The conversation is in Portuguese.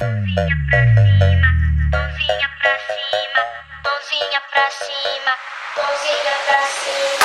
Mãozinha pra cima, mãozinha pra cima, mãozinha pra cima, mãozinha pra cima.